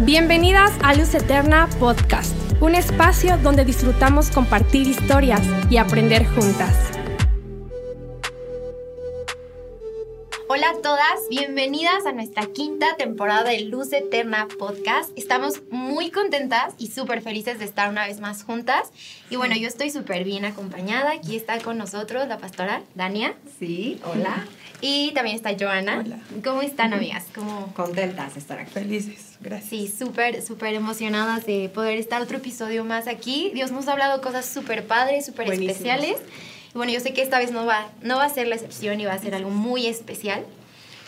Bienvenidas a Luz Eterna Podcast, un espacio donde disfrutamos compartir historias y aprender juntas. Todas, bienvenidas a nuestra quinta temporada de Luz Eterna Podcast. Estamos muy contentas y súper felices de estar una vez más juntas. Y bueno, yo estoy súper bien acompañada. Aquí está con nosotros la pastora Dania. Sí, hola. Y también está Joana. Hola. ¿Cómo están, amigas? ¿Cómo... Contentas de estar aquí. Felices, gracias. Sí, súper, súper emocionadas de poder estar otro episodio más aquí. Dios nos ha hablado cosas súper padres, súper especiales. Y bueno, yo sé que esta vez no va, no va a ser la excepción y va a ser algo muy especial.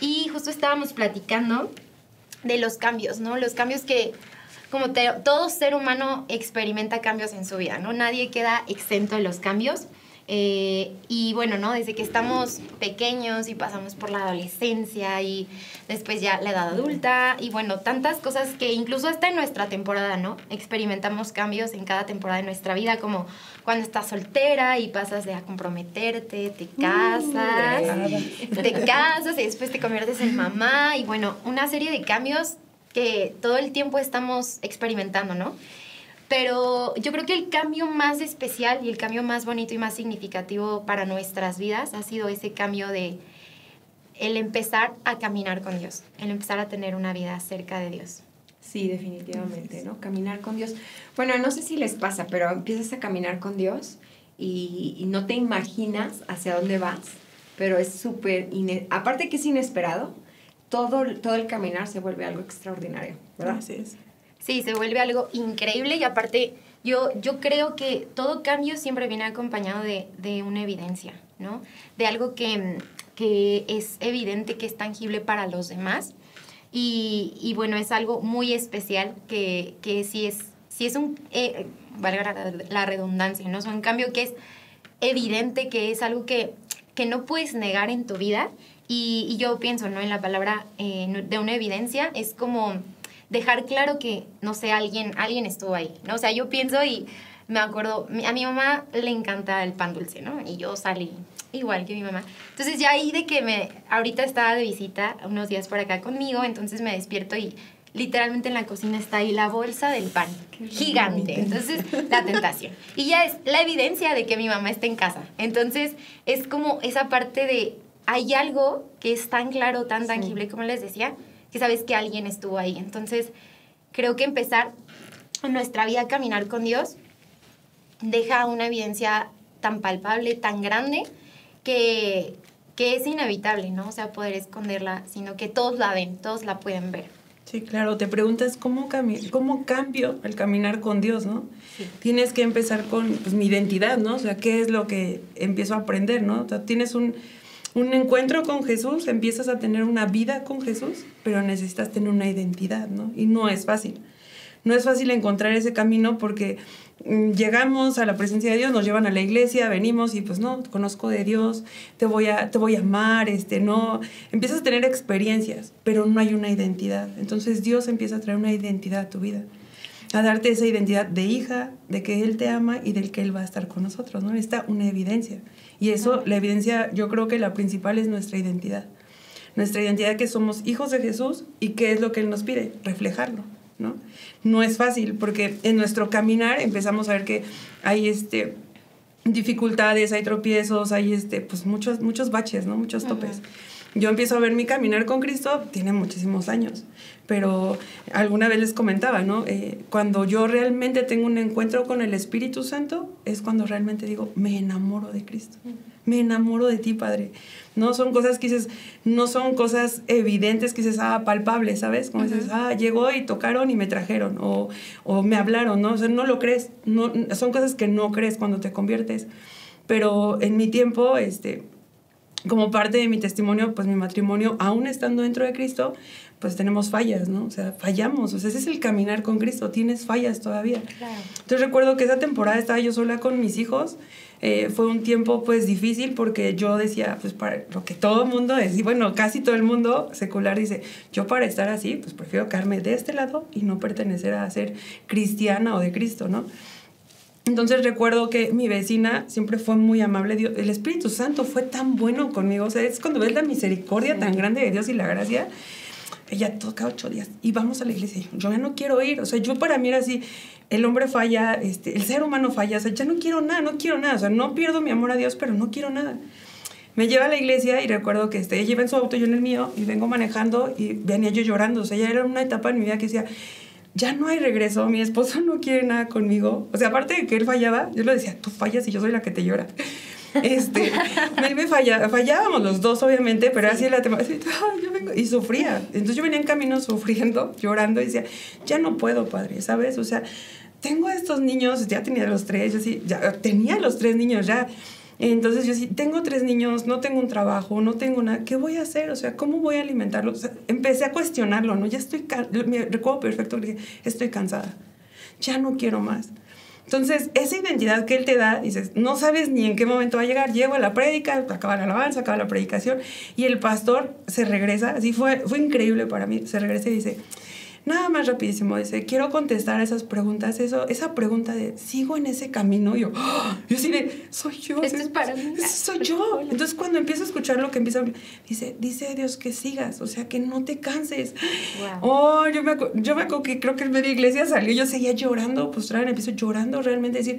Y justo estábamos platicando de los cambios, ¿no? Los cambios que, como todo ser humano experimenta cambios en su vida, ¿no? Nadie queda exento de los cambios. Eh, y bueno, ¿no? Desde que estamos pequeños y pasamos por la adolescencia y después ya la edad adulta y bueno, tantas cosas que incluso hasta en nuestra temporada, ¿no? Experimentamos cambios en cada temporada de nuestra vida, como cuando estás soltera y pasas de a comprometerte, te casas, te casas y después te conviertes en mamá y bueno, una serie de cambios que todo el tiempo estamos experimentando, ¿no? Pero yo creo que el cambio más especial y el cambio más bonito y más significativo para nuestras vidas ha sido ese cambio de el empezar a caminar con Dios, el empezar a tener una vida cerca de Dios. Sí, definitivamente, ¿no? Caminar con Dios. Bueno, no sé si les pasa, pero empiezas a caminar con Dios y, y no te imaginas hacia dónde vas, pero es súper, aparte que es inesperado, todo, todo el caminar se vuelve algo extraordinario, ¿verdad? Así es. Sí, se vuelve algo increíble y aparte yo, yo creo que todo cambio siempre viene acompañado de, de una evidencia, ¿no? De algo que, que es evidente, que es tangible para los demás. Y, y bueno, es algo muy especial que, que sí es, sí es un, eh, valga la, la redundancia, ¿no? Es un cambio que es evidente, que es algo que, que no puedes negar en tu vida. Y, y yo pienso, ¿no? En la palabra eh, de una evidencia es como dejar claro que, no sé, alguien, alguien estuvo ahí, ¿no? O sea, yo pienso y me acuerdo, a mi mamá le encanta el pan dulce, ¿no? Y yo salí igual que mi mamá. Entonces ya ahí de que me, ahorita estaba de visita unos días por acá conmigo, entonces me despierto y literalmente en la cocina está ahí la bolsa del pan, gigante. Entonces, la tentación. Y ya es la evidencia de que mi mamá está en casa. Entonces, es como esa parte de, hay algo que es tan claro, tan tangible, como les decía, que sabes que alguien estuvo ahí. Entonces, creo que empezar en nuestra vida a caminar con Dios deja una evidencia tan palpable, tan grande, que, que es inevitable, ¿no? O sea, poder esconderla, sino que todos la ven, todos la pueden ver. Sí, claro, te preguntas cómo, cami- cómo cambio el caminar con Dios, ¿no? Tienes que empezar con pues, mi identidad, ¿no? O sea, ¿qué es lo que empiezo a aprender, ¿no? O sea, tienes un, un encuentro con Jesús, empiezas a tener una vida con Jesús, pero necesitas tener una identidad, ¿no? Y no es fácil. No es fácil encontrar ese camino porque mm, llegamos a la presencia de Dios, nos llevan a la iglesia, venimos y pues no, conozco de Dios, te voy a, te voy a amar, este, no, empiezas a tener experiencias, pero no hay una identidad. Entonces Dios empieza a traer una identidad a tu vida, a darte esa identidad de hija, de que Él te ama y del que Él va a estar con nosotros, ¿no? Está una evidencia. Y eso, la evidencia, yo creo que la principal es nuestra identidad. Nuestra identidad que somos hijos de Jesús y qué es lo que Él nos pide, reflejarlo. ¿no? No es fácil porque en nuestro caminar empezamos a ver que hay este, dificultades, hay tropiezos, hay este, pues muchos, muchos baches, ¿no? muchos topes. Yo empiezo a ver mi caminar con Cristo, tiene muchísimos años, pero alguna vez les comentaba, ¿no? Eh, cuando yo realmente tengo un encuentro con el Espíritu Santo, es cuando realmente digo, me enamoro de Cristo, me enamoro de ti, Padre. No son cosas que dices, no son cosas evidentes que dices, ah, palpables, ¿sabes? Como dices, ah, llegó y tocaron y me trajeron, o, o me hablaron, ¿no? O sea, no lo crees, no, son cosas que no crees cuando te conviertes. Pero en mi tiempo, este, como parte de mi testimonio, pues mi matrimonio, aún estando dentro de Cristo, pues tenemos fallas, ¿no? O sea, fallamos. O sea, ese es el caminar con Cristo. Tienes fallas todavía. Entonces recuerdo que esa temporada estaba yo sola con mis hijos. Eh, fue un tiempo pues difícil porque yo decía, pues para lo que todo el mundo es, y bueno, casi todo el mundo secular dice, yo para estar así, pues prefiero quedarme de este lado y no pertenecer a ser cristiana o de Cristo, ¿no? Entonces recuerdo que mi vecina siempre fue muy amable. Dios, el Espíritu Santo fue tan bueno conmigo. O sea, es cuando ves la misericordia tan grande de Dios y la gracia. ella toca ocho días y vamos a la iglesia. Yo ya no quiero ir, o sea, yo para mí era así, el hombre falla, este, el ser humano falla, o sea, ya no quiero nada, no quiero nada, o sea, no pierdo mi amor a Dios, pero no quiero nada. Me lleva a la iglesia y recuerdo que este, ella iba en su auto, yo en el mío, y vengo manejando y venía yo llorando, o sea, ya era una etapa en mi vida que decía, ya no hay regreso, mi esposo no quiere nada conmigo. O sea, aparte de que él fallaba, yo le decía, tú fallas y yo soy la que te llora. Este, él me falla, fallábamos los dos, obviamente, pero así la tema, yo vengo, y sufría. Entonces yo venía en camino sufriendo, llorando, y decía, ya no puedo, padre, ¿sabes? O sea, tengo a estos niños, ya tenía los tres, yo sí, ya tenía los tres niños, ya entonces yo sí, tengo tres niños, no tengo un trabajo, no tengo nada, ¿qué voy a hacer? O sea, ¿cómo voy a alimentarlos? empecé a cuestionarlo, ¿no? Ya estoy, me recuerdo perfecto que estoy cansada, ya no quiero más. Entonces, esa identidad que él te da, dices, no sabes ni en qué momento va a llegar, llego a la prédica, acaba la alabanza, acaba la predicación, y el pastor se regresa, así fue, fue increíble para mí, se regresa y dice, Nada más rapidísimo, dice, quiero contestar a esas preguntas, eso, esa pregunta de, ¿sigo en ese camino? Yo, ¡Ah! yo sí de, soy yo. Esto es para mí. Soy yo. Entonces cuando empiezo a escuchar lo que empieza, dice, dice Dios que sigas, o sea, que no te canses. Oh, yo me, yo me acuerdo que creo que en media iglesia salió, yo seguía llorando, pues traen, empiezo llorando realmente, decir,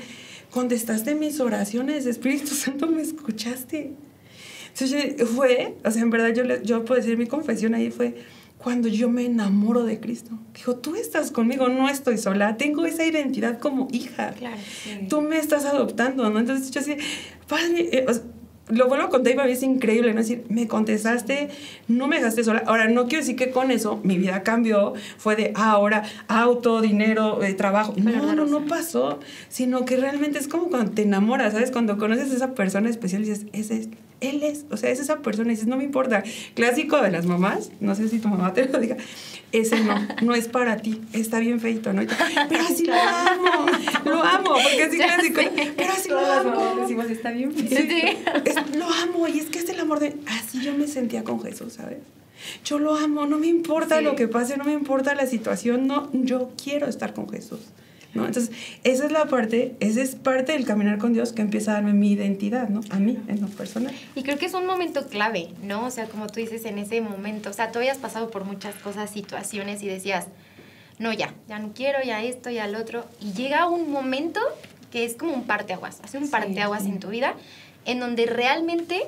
contestaste mis oraciones, Espíritu Santo, me escuchaste. Entonces fue, o sea, en verdad yo, yo puedo decir, mi confesión ahí fue, cuando yo me enamoro de Cristo. Dijo, tú estás conmigo, no estoy sola, tengo esa identidad como hija. Claro, Tú me estás adoptando, ¿no? Entonces yo así, padre, eh, lo vuelvo a contar y es increíble, ¿no? Es decir, me contestaste, no me dejaste sola. Ahora, no quiero decir que con eso mi vida cambió, fue de ah, ahora auto, dinero, eh, trabajo. No, no, no pasó, sino que realmente es como cuando te enamoras, ¿sabes? Cuando conoces a esa persona especial y dices, es, él es, o sea, es esa persona y dices, no me importa. Clásico de las mamás, no sé si tu mamá te lo diga, ese no, no es para ti, está bien feito, ¿no? Pero así lo amo, lo amo, porque así clásico, pero así lo amo. decimos, está bien feito. Sí. lo amo y es que es el amor de, así yo me sentía con Jesús, ¿sabes? Yo lo amo, no me importa lo que pase, no me importa la situación, no, yo quiero estar con Jesús. ¿No? Entonces, esa es la parte, esa es parte del caminar con Dios que empieza a darme mi identidad, ¿no? A mí, en lo personal. Y creo que es un momento clave, ¿no? O sea, como tú dices, en ese momento, o sea, tú habías pasado por muchas cosas, situaciones y decías, no, ya, ya no quiero, ya esto, ya lo otro. Y llega un momento que es como un parteaguas, hace un parteaguas en tu vida, en donde realmente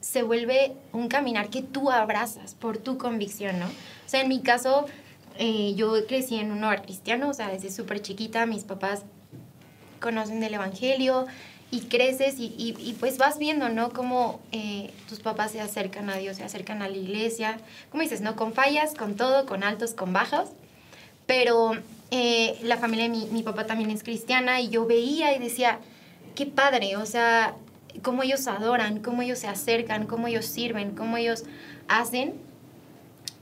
se vuelve un caminar que tú abrazas por tu convicción, ¿no? O sea, en mi caso, eh, yo crecí en un hogar cristiano, o sea, desde súper chiquita mis papás conocen del Evangelio y creces y, y, pues vas viendo, ¿no? Cómo eh, tus papás se acercan a Dios, se acercan a la iglesia, como dices, ¿no? Con fallas, con todo, con altos, con bajos, pero eh, la familia de mi, mi papá también es cristiana y yo veía y decía, qué padre, o sea, cómo ellos adoran, cómo ellos se acercan, cómo ellos sirven, cómo ellos hacen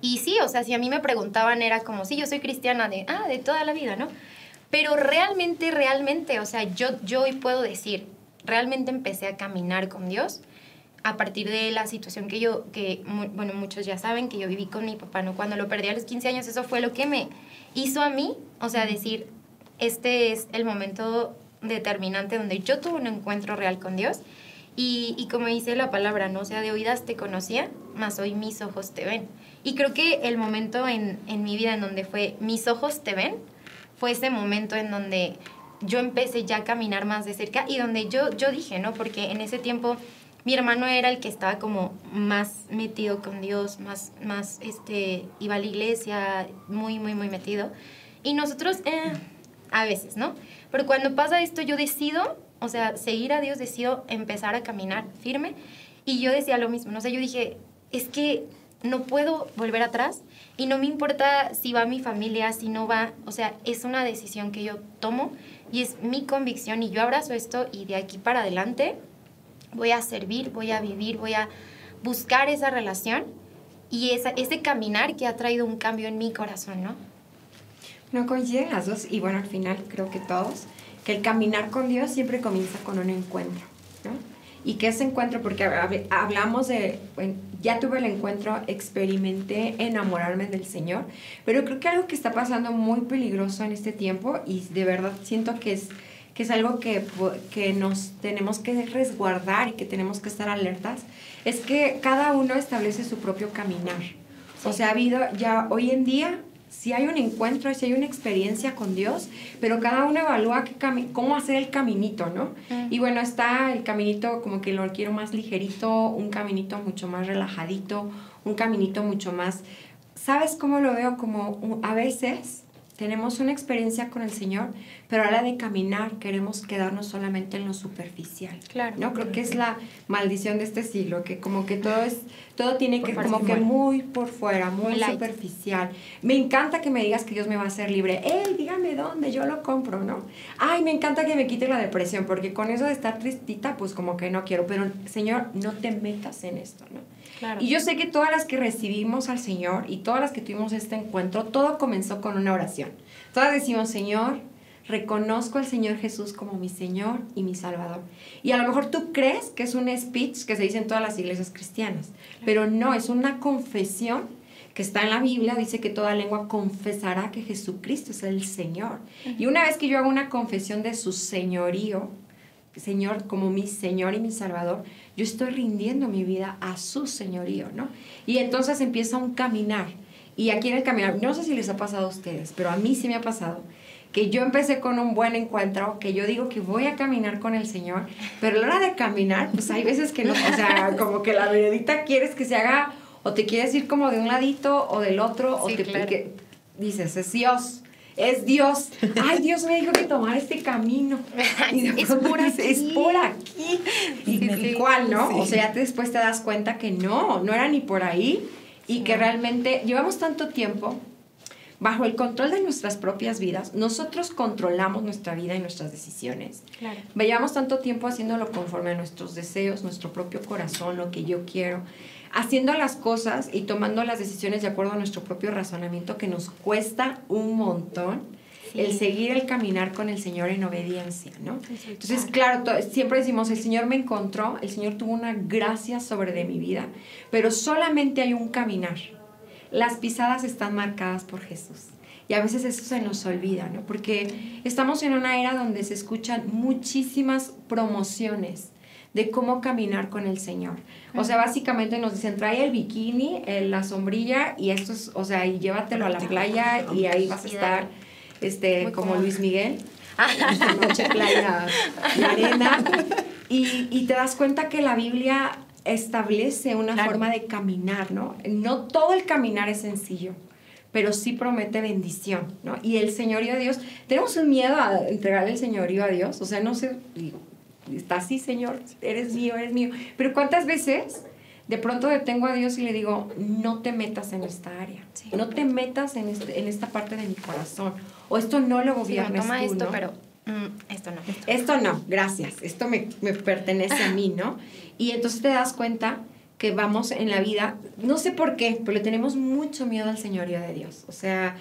y sí, o sea, si a mí me preguntaban era como, sí, yo soy cristiana de, ah, de toda la vida, ¿no? Pero realmente, realmente, o sea, yo, yo hoy puedo decir, realmente empecé a caminar con Dios a partir de la situación que yo, que, bueno, muchos ya saben que yo viví con mi papá, ¿no? Cuando lo perdí a los 15 años, eso fue lo que me hizo a mí, o sea, decir, este es el momento determinante donde yo tuve un encuentro real con Dios. Y, y como dice la palabra, ¿no? O sea, de oídas te conocía, mas hoy mis ojos te ven. Y creo que el momento en, en mi vida en donde fue mis ojos te ven, fue ese momento en donde yo empecé ya a caminar más de cerca y donde yo, yo dije, ¿no? Porque en ese tiempo mi hermano era el que estaba como más metido con Dios, más, más, este, iba a la iglesia, muy, muy, muy metido. Y nosotros, eh, a veces, ¿no? Pero cuando pasa esto, yo decido, o sea, seguir a Dios, decido empezar a caminar firme. Y yo decía lo mismo, no sé, yo dije, es que no puedo volver atrás y no me importa si va mi familia, si no va, o sea, es una decisión que yo tomo y es mi convicción y yo abrazo esto y de aquí para adelante voy a servir, voy a vivir, voy a buscar esa relación y esa, ese caminar que ha traído un cambio en mi corazón, ¿no? No coinciden las dos y bueno, al final creo que todos, que el caminar con Dios siempre comienza con un encuentro, ¿no? y que ese encuentro, porque hablamos de, bueno, ya tuve el encuentro, experimenté enamorarme del Señor, pero creo que algo que está pasando muy peligroso en este tiempo y de verdad siento que es, que es algo que, que nos tenemos que resguardar y que tenemos que estar alertas, es que cada uno establece su propio caminar. O sea, ha habido ya hoy en día, si hay un encuentro, si hay una experiencia con Dios, pero cada uno evalúa qué cami- cómo hacer el caminito, ¿no? Mm. Y bueno, está el caminito como que lo quiero más ligerito, un caminito mucho más relajadito, un caminito mucho más... ¿Sabes cómo lo veo? Como a veces tenemos una experiencia con el Señor, pero a la de caminar queremos quedarnos solamente en lo superficial. Claro. No, creo que es la maldición de este siglo, que como que todo es, todo tiene que, como fuera. que muy por fuera, muy superficial. Me encanta que me digas que Dios me va a hacer libre. ¡Ey, dígame dónde! Yo lo compro, ¿no? Ay, me encanta que me quite la depresión, porque con eso de estar tristita, pues como que no quiero. Pero, Señor, no te metas en esto, ¿no? Claro. Y yo sé que todas las que recibimos al Señor y todas las que tuvimos este encuentro, todo comenzó con una oración. Todas decimos, Señor, reconozco al Señor Jesús como mi Señor y mi Salvador. Y a lo mejor tú crees que es un speech que se dice en todas las iglesias cristianas, pero no, es una confesión que está en la Biblia, dice que toda lengua confesará que Jesucristo es el Señor. Y una vez que yo hago una confesión de su señorío, Señor como mi Señor y mi Salvador, yo estoy rindiendo mi vida a su señorío, ¿no? Y entonces empieza un caminar. Y aquí en el caminar, no sé si les ha pasado a ustedes, pero a mí sí me ha pasado, que yo empecé con un buen encuentro, que yo digo que voy a caminar con el Señor, pero a la hora de caminar, pues hay veces que no, o sea, como que la veredita quieres que se haga, o te quieres ir como de un ladito o del otro, o te claro. que dices, es Dios. Es Dios. Ay, Dios me dijo que tomar este camino. Y Es por dices, Es aquí. por aquí. Y Sí, sí. cuál, ¿no? Sí. O sea, ya después te das cuenta que no, no era ni por ahí. Y que realmente llevamos tanto tiempo bajo el control de nuestras propias vidas. Nosotros controlamos nuestra vida y nuestras decisiones. Claro. Llevamos tanto tiempo haciéndolo conforme a nuestros deseos, nuestro propio corazón, lo que yo quiero, haciendo las cosas y tomando las decisiones de acuerdo a nuestro propio razonamiento que nos cuesta un montón Sí. el seguir el caminar con el Señor en obediencia, ¿no? Entonces, claro, siempre decimos, el Señor me encontró, el Señor tuvo una gracia sobre de mi vida, pero solamente hay un caminar. Las pisadas están marcadas por Jesús. Y a veces eso se nos olvida, ¿no? Porque estamos en una era donde se escuchan muchísimas promociones de cómo caminar con el Señor. O sea, básicamente nos dicen, trae el bikini, eh, la sombrilla y esto es, o sea, y llévatelo a la playa y ahí vas a estar este, Muy como. Luis Miguel. Esta noche playa de arena. Y, y te das cuenta que la Biblia establece una Claro. forma de caminar, ¿no? No todo el caminar es sencillo, pero sí promete bendición, ¿no? Y el señorío de Dios, tenemos un miedo a entregar el señorío a Dios, o sea, no sé, está así, Señor, eres mío, eres mío, pero ¿cuántas veces de pronto detengo a Dios y le digo, no te metas en esta área, Sí. no te metas en, este- en esta parte de mi corazón, o esto no lo Sí, gobiernes toma tú, esto, ¿no? pero mm, esto no. Esto no, gracias, esto me, me pertenece a mí, ¿no? Y entonces te das cuenta que vamos en la vida, no sé por qué, pero le tenemos mucho miedo al señorío de Dios. O sea,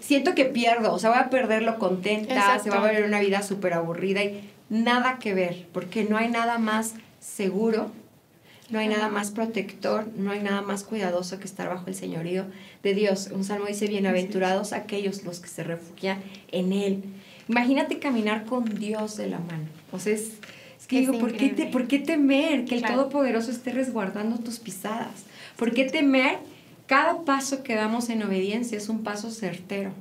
siento que pierdo, o sea, voy a perderlo contenta, Exacto. se va a ver una vida súper aburrida y nada que ver, porque no hay nada más seguro, no hay nada más protector, no hay nada más cuidadoso que estar bajo el señorío de Dios. Un salmo dice, bienaventurados aquellos los que se refugian en Él. Imagínate caminar con Dios de la mano. O sea, es, es que Es digo, ¿por qué, te-. ¿por qué temer que el Claro. Todopoderoso esté resguardando tus pisadas? ¿Por qué temer? Cada paso que damos en obediencia es un paso certero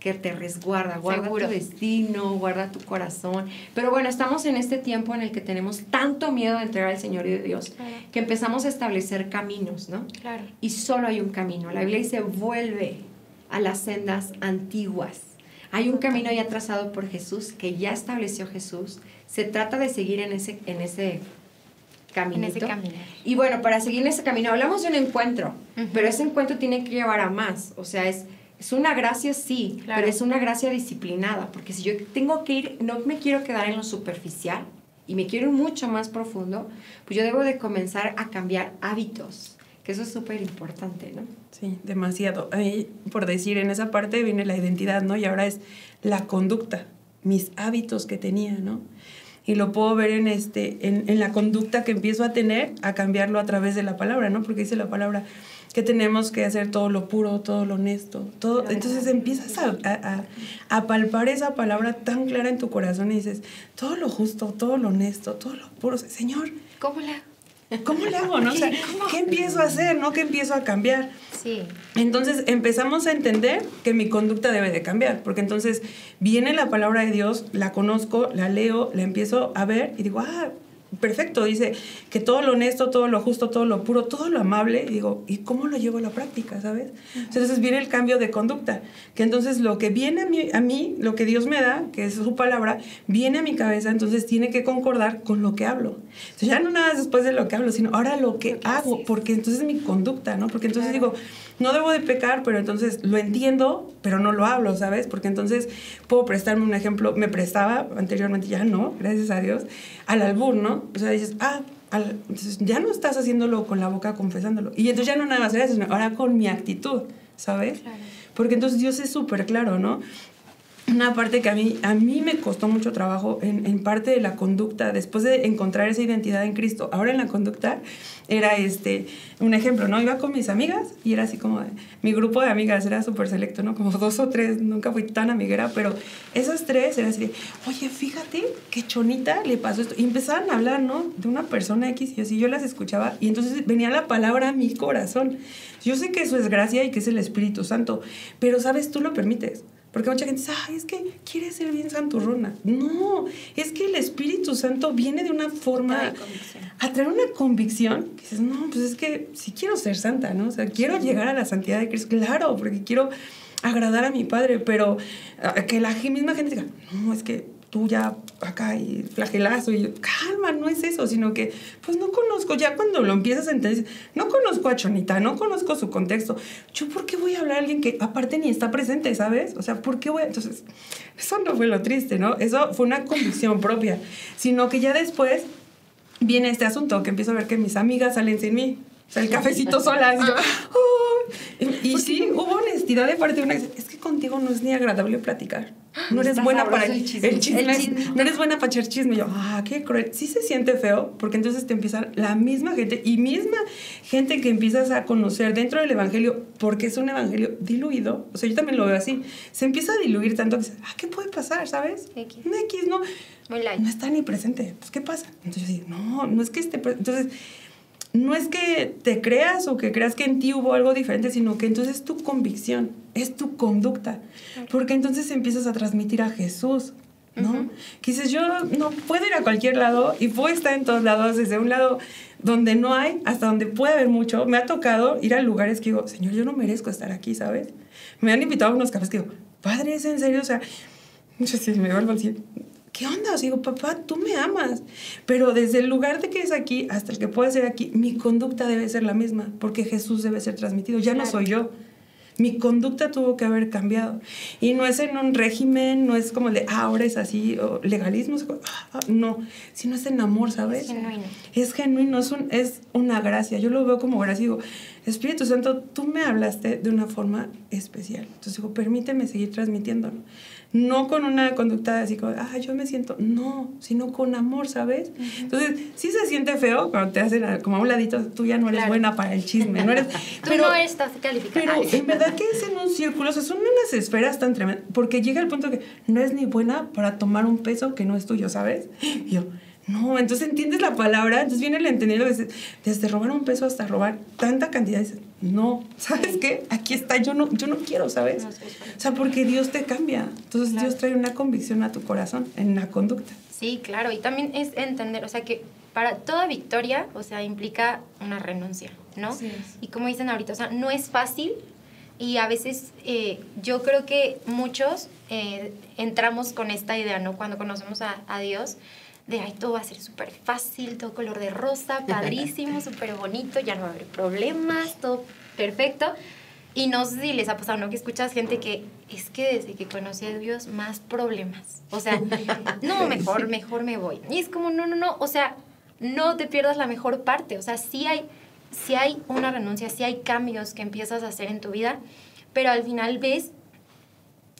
que te resguarda, guarda Seguro. tu destino, guarda tu corazón. Pero bueno, estamos en este tiempo en el que tenemos tanto miedo de entregar al Señor de Dios Claro. que empezamos a establecer caminos, ¿no? Claro. y solo hay un camino. La Biblia dice, vuelve a las sendas antiguas. Hay un camino ya trazado por Jesús, que ya estableció Jesús. Se trata de seguir en ese, en ese caminito. En ese camino. Y bueno, para seguir en ese camino, hablamos de un encuentro, pero ese encuentro tiene que llevar a más. O sea, es, es una gracia, sí, Claro. pero es una gracia disciplinada, porque si yo tengo que ir, no me quiero quedar en lo superficial y me quiero ir mucho más profundo, pues yo debo de comenzar a cambiar hábitos, que eso es súper importante, ¿no? Sí, demasiado. Ahí, por decir, en esa parte viene la identidad, ¿no? Y ahora es la conducta, mis hábitos que tenía, ¿no? Y lo puedo ver en, este, en, en la conducta que empiezo a tener, a cambiarlo a través de la palabra, ¿no? Porque dice la palabra que tenemos que hacer todo lo puro, todo lo honesto, todo. Entonces empiezas a, a, a- palpar esa palabra tan clara en tu corazón y dices, todo lo justo, todo lo honesto, todo lo puro. Señor, ¿Cómo la? ¿cómo le hago, no? O sea, ¿qué empiezo a hacer, no? ¿Qué empiezo a cambiar? Sí. Entonces empezamos a entender que mi conducta debe de cambiar, porque entonces viene la palabra de Dios, la conozco, la leo, la empiezo a ver y digo, ah, perfecto, dice que todo lo honesto, todo lo justo, todo lo puro, todo lo amable, y digo, ¿y cómo lo llevo a la práctica, sabes? Entonces viene el cambio de conducta, que entonces lo que viene a mí, a mí, lo que Dios me da, que es su palabra, viene a mi cabeza, entonces tiene que concordar con lo que hablo. Entonces ya no nada más después de lo que hablo, sino ahora lo que hago, porque entonces es mi conducta, ¿no? Porque entonces digo, no debo de pecar, pero entonces lo entiendo, pero no lo hablo, ¿sabes? Porque entonces puedo prestarme un ejemplo, me prestaba anteriormente, ya no, gracias a Dios, al albur, ¿no? O sea, dices, ah, ya no estás haciéndolo con la boca confesándolo. Y entonces ya no nada más ahora con mi actitud, ¿sabes? Porque entonces Dios es súper claro, ¿no? Una parte que a mí, a mí me costó mucho trabajo en, parte de la conducta, después de encontrar esa identidad en Cristo, ahora en la conducta, era este, un ejemplo, ¿no? Iba con mis amigas y era así como, mi grupo de amigas era súper selecto, ¿no? Como dos o tres, nunca fui tan amiguera, pero esas tres eran así de, oye, fíjate qué chonita le pasó esto. Y empezaban a hablar, ¿no? De una persona X y así yo las escuchaba y entonces venía la palabra a mi corazón. Yo sé que eso es gracia y que es el Espíritu Santo, pero, ¿sabes? Tú lo permites. Porque mucha gente dice, ay, es que quiere ser bien santurrona. No, es que el Espíritu Santo viene de una forma a traer una convicción que dices, no, pues es que sí quiero ser santa, ¿no? O sea, quiero llegar a la santidad de Cristo, claro, porque quiero agradar a mi Padre, pero que la misma gente diga, no, es que tú ya acá y flagelazo y calma, no es eso, sino que pues no conozco, ya cuando lo empiezas a entender, no conozco a Chonita, no conozco su contexto, yo por qué voy a hablar a alguien que aparte ni está presente, ¿sabes? O sea, ¿por qué voy? Entonces, eso no fue lo triste, ¿no? Eso fue una convicción propia, sino que ya después viene este asunto, que empiezo a ver que mis amigas salen sin mí, o sea, el cafecito solas, y yo, y, sí, hubo honestidad de parte de una, es que contigo no es ni agradable platicar. No eres buena para el chisme. No eres buena para echar chisme. yo, ah, qué cruel. Sí se siente feo porque entonces te empieza la misma gente y misma gente que empiezas a conocer dentro del evangelio porque es un evangelio diluido. O sea, yo también lo veo así. Se empieza a diluir tanto que dices, ah, ¿qué puede pasar? ¿Sabes? X. Un X, no. No está ni presente. Pues, ¿qué pasa? Entonces, yo digo, no, no es que esté presente. Entonces, no es que te creas o que creas que en ti hubo algo diferente, sino que entonces es tu convicción, es tu conducta, porque entonces empiezas a transmitir a Jesús, ¿no? Que dices, yo no puedo ir a cualquier lado y puedo estar en todos lados, desde un lado donde no hay hasta donde puede haber mucho. Me ha tocado ir a lugares que digo, Señor, yo no merezco estar aquí, ¿sabes? Me han invitado a unos cafés que digo, Padre, ¿es en serio? O sea, no sé si me vuelvo a decir, ¿qué onda? O sea, digo, papá, tú me amas. Pero desde el lugar de que es aquí hasta el que puede ser aquí, mi conducta debe ser la misma, porque Jesús debe ser transmitido. Ya no soy yo. Mi conducta tuvo que haber cambiado. Y no es en un régimen, no es como de, ah, ahora es así, o legalismo, ah, no, sino es en amor, ¿sabes? Es genuino. Es genuino, es, un, es una gracia. Yo lo veo como gracia. Digo, Espíritu Santo, tú me hablaste de una forma especial. Entonces digo, permíteme seguir transmitiéndolo no con una conducta así como, ah, yo me siento, no, sino con amor, ¿sabes? Entonces, sí se siente feo cuando te hacen como a un ladito, tú ya no eres buena para el chisme, no eres... tú no estás calificada. Pero en verdad que es en un círculo, o sea, son unas esferas tan tremendas, porque llega el punto que no es ni buena para tomar un peso que no es tuyo, ¿sabes? Y yo, no, entonces entiendes la palabra, entonces viene el entendido desde, desde robar un peso hasta robar tanta cantidad. No, ¿sabes qué? Aquí está, yo no, yo no quiero, ¿sabes? O sea, porque Dios te cambia. Entonces Dios trae una convicción a tu corazón en la conducta. Sí, claro, y también es entender, o sea, que para toda victoria, o sea, implica una renuncia, ¿no? Y como dicen ahorita, o sea, no es fácil y a veces eh, yo creo que muchos eh, entramos con esta idea, ¿no? Cuando conocemos a, a Dios, de, ay, todo va a ser súper fácil, todo color de rosa, padrísimo, súper bonito, ya no va a haber problemas, todo perfecto. Y no sé si les ha pasado, ¿no? Que escuchas gente que es que desde que conocí a Dios, más problemas. O sea, no, mejor, mejor me voy. Y es como, no, no, no, o sea, no te pierdas la mejor parte. O sea, sí hay, sí hay una renuncia, sí hay cambios que empiezas a hacer en tu vida, pero al final ves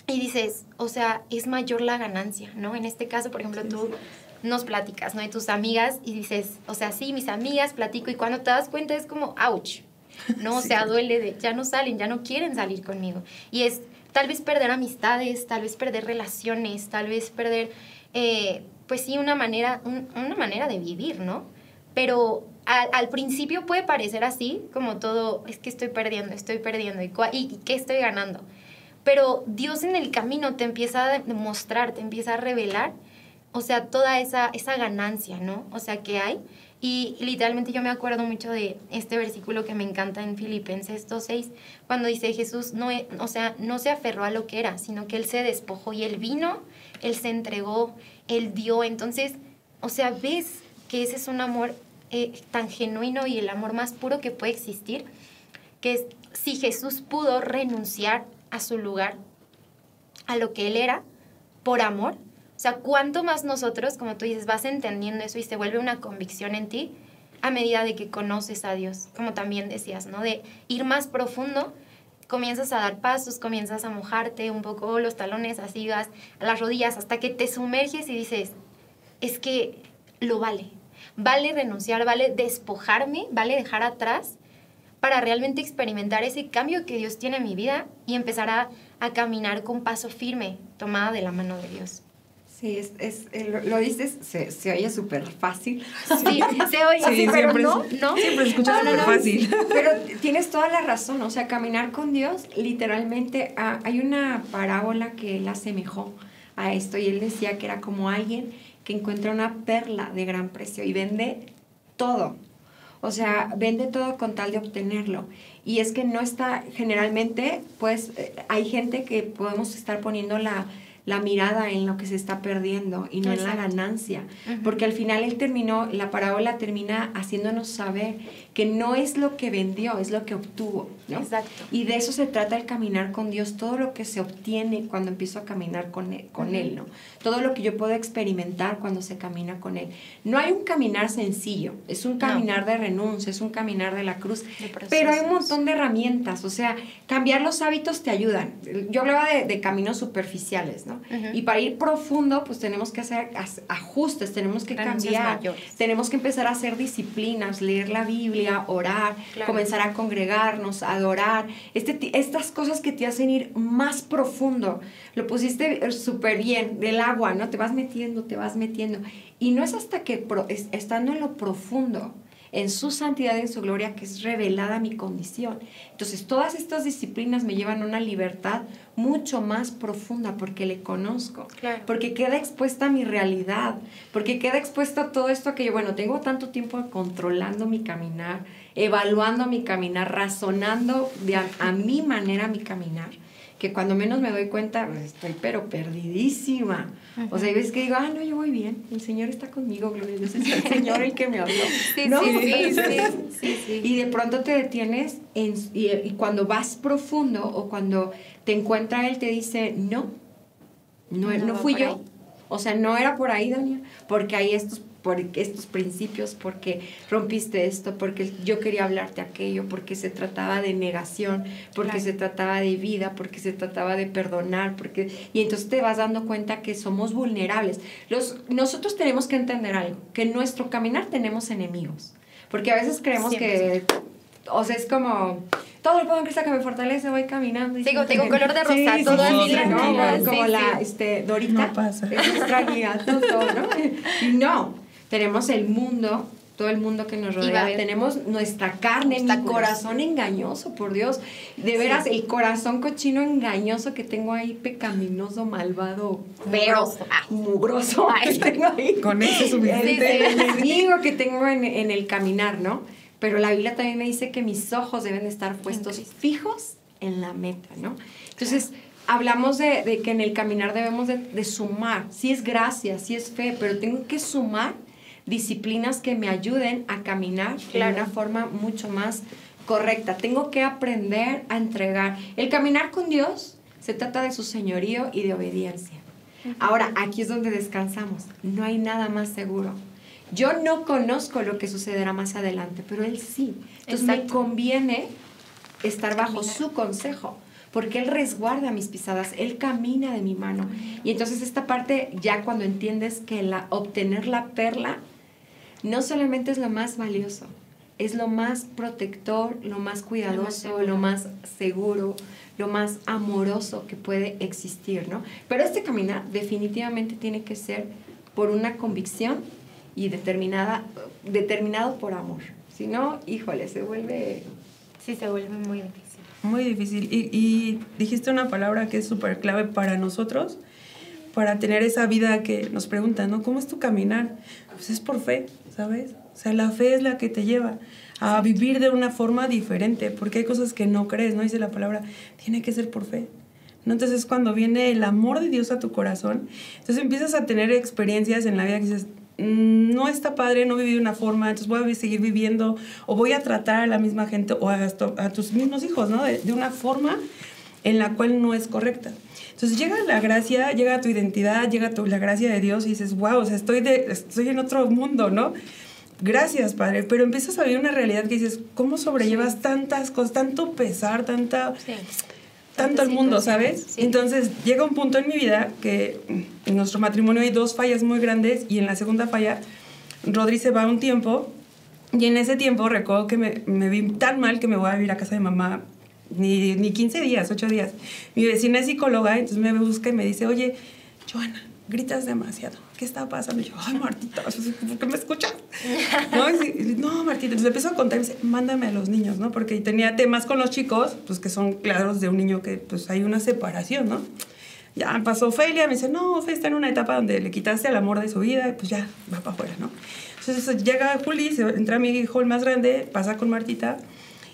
y dices, o sea, es mayor la ganancia, ¿no? En este caso, por ejemplo, tú nos platicas, ¿no? De tus amigas y dices, o sea, sí, mis amigas platico y cuando te das cuenta es como, ouch, ¿no? O sea, duele de, ya no salen, ya no quieren salir conmigo. Y es tal vez perder amistades, tal vez perder relaciones, tal vez perder, eh, pues sí, una manera, una manera de vivir, ¿no? Pero al, principio puede parecer así, como todo, es que estoy perdiendo, estoy perdiendo, y, y, y qué estoy ganando. Pero Dios en el camino te empieza a demostrar, te empieza a revelar, o sea, toda esa, esa ganancia, ¿no? O sea, que hay. Y literalmente yo me acuerdo mucho de este versículo que me encanta en Filipenses 2.6, cuando dice Jesús, no, e, o sea, no se aferró a lo que era, sino que Él se despojó y Él vino, Él se entregó, Él dio. Entonces, o sea, ves que ese es un amor eh, tan genuino y el amor más puro que puede existir, que si Jesús pudo renunciar a su lugar, a lo que Él era, por amor, o sea, cuánto más nosotros, como tú dices, vas entendiendo eso y se vuelve una convicción en ti a medida de que conoces a Dios, como también decías, ¿no? De ir más profundo, comienzas a dar pasos, comienzas a mojarte un poco los talones, así vas a las rodillas, hasta que te sumerges y dices, es que lo vale, vale renunciar, vale despojarme, vale dejar atrás para realmente experimentar ese cambio que Dios tiene en mi vida y empezar a, caminar con paso firme, tomada de la mano de Dios. Sí, es, es, lo, dices, se, se oye súper fácil. Sí, se oye pero no, no. Siempre escuchas súper fácil. Pero tienes toda la razón, o sea, caminar con Dios, literalmente, ah, hay una parábola que él asemejó a esto y él decía que era como alguien que encuentra una perla de gran precio y vende todo. O sea, vende todo con tal de obtenerlo. Y es que no está, generalmente, pues eh, hay gente que podemos estar poniendo la, la mirada en lo que se está perdiendo y no en la ganancia. Porque al final él terminó, la parábola termina haciéndonos saber que no es lo que vendió, es lo que obtuvo. Exacto. Y de eso se trata el caminar con Dios, todo lo que se obtiene cuando empiezo a caminar con él, con él, ¿no? Todo lo que yo puedo experimentar cuando se camina con Él. No hay un caminar sencillo, es un caminar de renuncia, es un caminar de la cruz, pero hay un montón de herramientas, o sea, cambiar los hábitos te ayudan. Yo hablaba de, de caminos superficiales, ¿no? Y para ir profundo, pues tenemos que hacer ajustes, tenemos que cambiar, tenemos que empezar a hacer disciplinas, leer la Biblia, orar, comenzar a congregarnos, adorar, este, estas cosas que te hacen ir más profundo. Lo pusiste súper bien, del agua, ¿no? Te vas metiendo, te vas metiendo. Y no es hasta que estando en lo profundo, en su santidad y en su gloria, que es revelada mi condición. Entonces, todas estas disciplinas me llevan a una libertad mucho más profunda porque le conozco, porque queda expuesta a mi realidad, porque queda expuesta a todo esto que yo, bueno, tengo tanto tiempo controlando mi caminar, evaluando mi caminar, razonando de a mi manera mi caminar que cuando menos me doy cuenta, pues, estoy pero perdidísima. O sea, ves que digo, ah, no, yo voy bien, el Señor está conmigo, gloria a Dios, es el Señor el que me habló. Sí, sí, sí, sí, Y de pronto te detienes en, y, cuando vas profundo o cuando te encuentra Él, te dice, no, no, no, fui yo. O sea, no era por ahí, Daniel, porque hay estos por estos principios, porque rompiste esto, porque yo quería hablarte aquello, porque se trataba de negación, porque se trataba de vida, porque se trataba de perdonar, porque y entonces te vas dando cuenta que somos vulnerables. Los, nosotros tenemos que entender algo, que en nuestro caminar tenemos enemigos, porque a veces creemos que, o sea, es como todo lo puedo en Cristo que me fortalece, voy caminando. Y tengo, tengo color de rosa, todo así. ¿no? Como la este, Dorita. No pasa. Es nuestra guía, todo, ¿no? Y no, tenemos el mundo, todo el mundo que nos rodea, tenemos nuestra carne, mi corazón engañoso, por Dios. De veras, el corazón cochino engañoso que tengo ahí, pecaminoso, malvado, feo, mugroso. Con ese suficiente. El enemigo que tengo en, en el caminar, ¿no? Pero la Biblia también me dice que mis ojos deben estar puestos fijos en la meta, ¿no? Entonces, hablamos de, que en el caminar debemos de, de, sumar. Sí es gracia, sí es fe, pero tengo que sumar disciplinas que me ayuden a caminar de una forma mucho más correcta. Tengo que aprender a entregar. El caminar con Dios se trata de su señorío y de obediencia. Ahora, aquí es donde descansamos. No hay nada más seguro. Yo no conozco lo que sucederá más adelante, pero Él sí. Entonces me conviene estar bajo su consejo porque Él resguarda mis pisadas, Él camina de mi mano. Y entonces esta parte, ya cuando entiendes que la, obtener la perla no solamente es lo más valioso, es lo más protector, lo más cuidadoso, lo más, seguro, lo más amoroso que puede existir, ¿no? Pero este caminar definitivamente tiene que ser por una convicción y determinada, determinado por amor. Si no, híjole, se vuelve... Sí, se vuelve muy difícil. Muy difícil. Y, y dijiste una palabra que es súper clave para nosotros, para tener esa vida que nos preguntan, ¿no? ¿Cómo es tu caminar? Pues es por fe, ¿sabes? O sea, la fe es la que te lleva a vivir de una forma diferente, porque hay cosas que no crees, ¿no? Dice la palabra, tiene que ser por fe. ¿no? Entonces cuando viene el amor de Dios a tu corazón, entonces empiezas a tener experiencias en la vida que dices, mm, no está padre, no viví de una forma, entonces voy a seguir viviendo o voy a tratar a la misma gente o a, a tus mismos hijos, ¿no? De, de, una forma en la cual no es correcta. Entonces llega la gracia, llega tu identidad, llega tu, la gracia de Dios y dices, wow, o sea, estoy, de, estoy en otro mundo, ¿no? Gracias, Padre, pero empiezas a vivir una realidad que dices, ¿cómo sobrellevas sí. tantas cosas, tanto pesar, tanta... Sí tanto el mundo, ¿sabes? Sí. Entonces llega un punto en mi vida que en nuestro matrimonio hay dos fallas muy grandes y en la segunda falla Rodri se va un tiempo y en ese tiempo recuerdo que me, me vi tan mal que me voy a vivir a casa de mamá ni, ni 15 días, 8 días. Mi vecina es psicóloga, entonces me busca y me dice, oye, Joana, gritas demasiado. ¿Qué está pasando? Y yo, ay, Martita, ¿por qué me escuchas? no, y, no, Martita. Entonces empezó a contar y me dice, mándame a los niños, ¿no? Porque tenía temas con los chicos, pues que son claros de un niño que pues hay una separación, ¿no? Ya pasó Ofelia, me dice, no, Ofelia está en una etapa donde le quitaste el amor de su vida y pues ya va para afuera, ¿no? Entonces llega Juli, entra mi hijo el más grande, pasa con Martita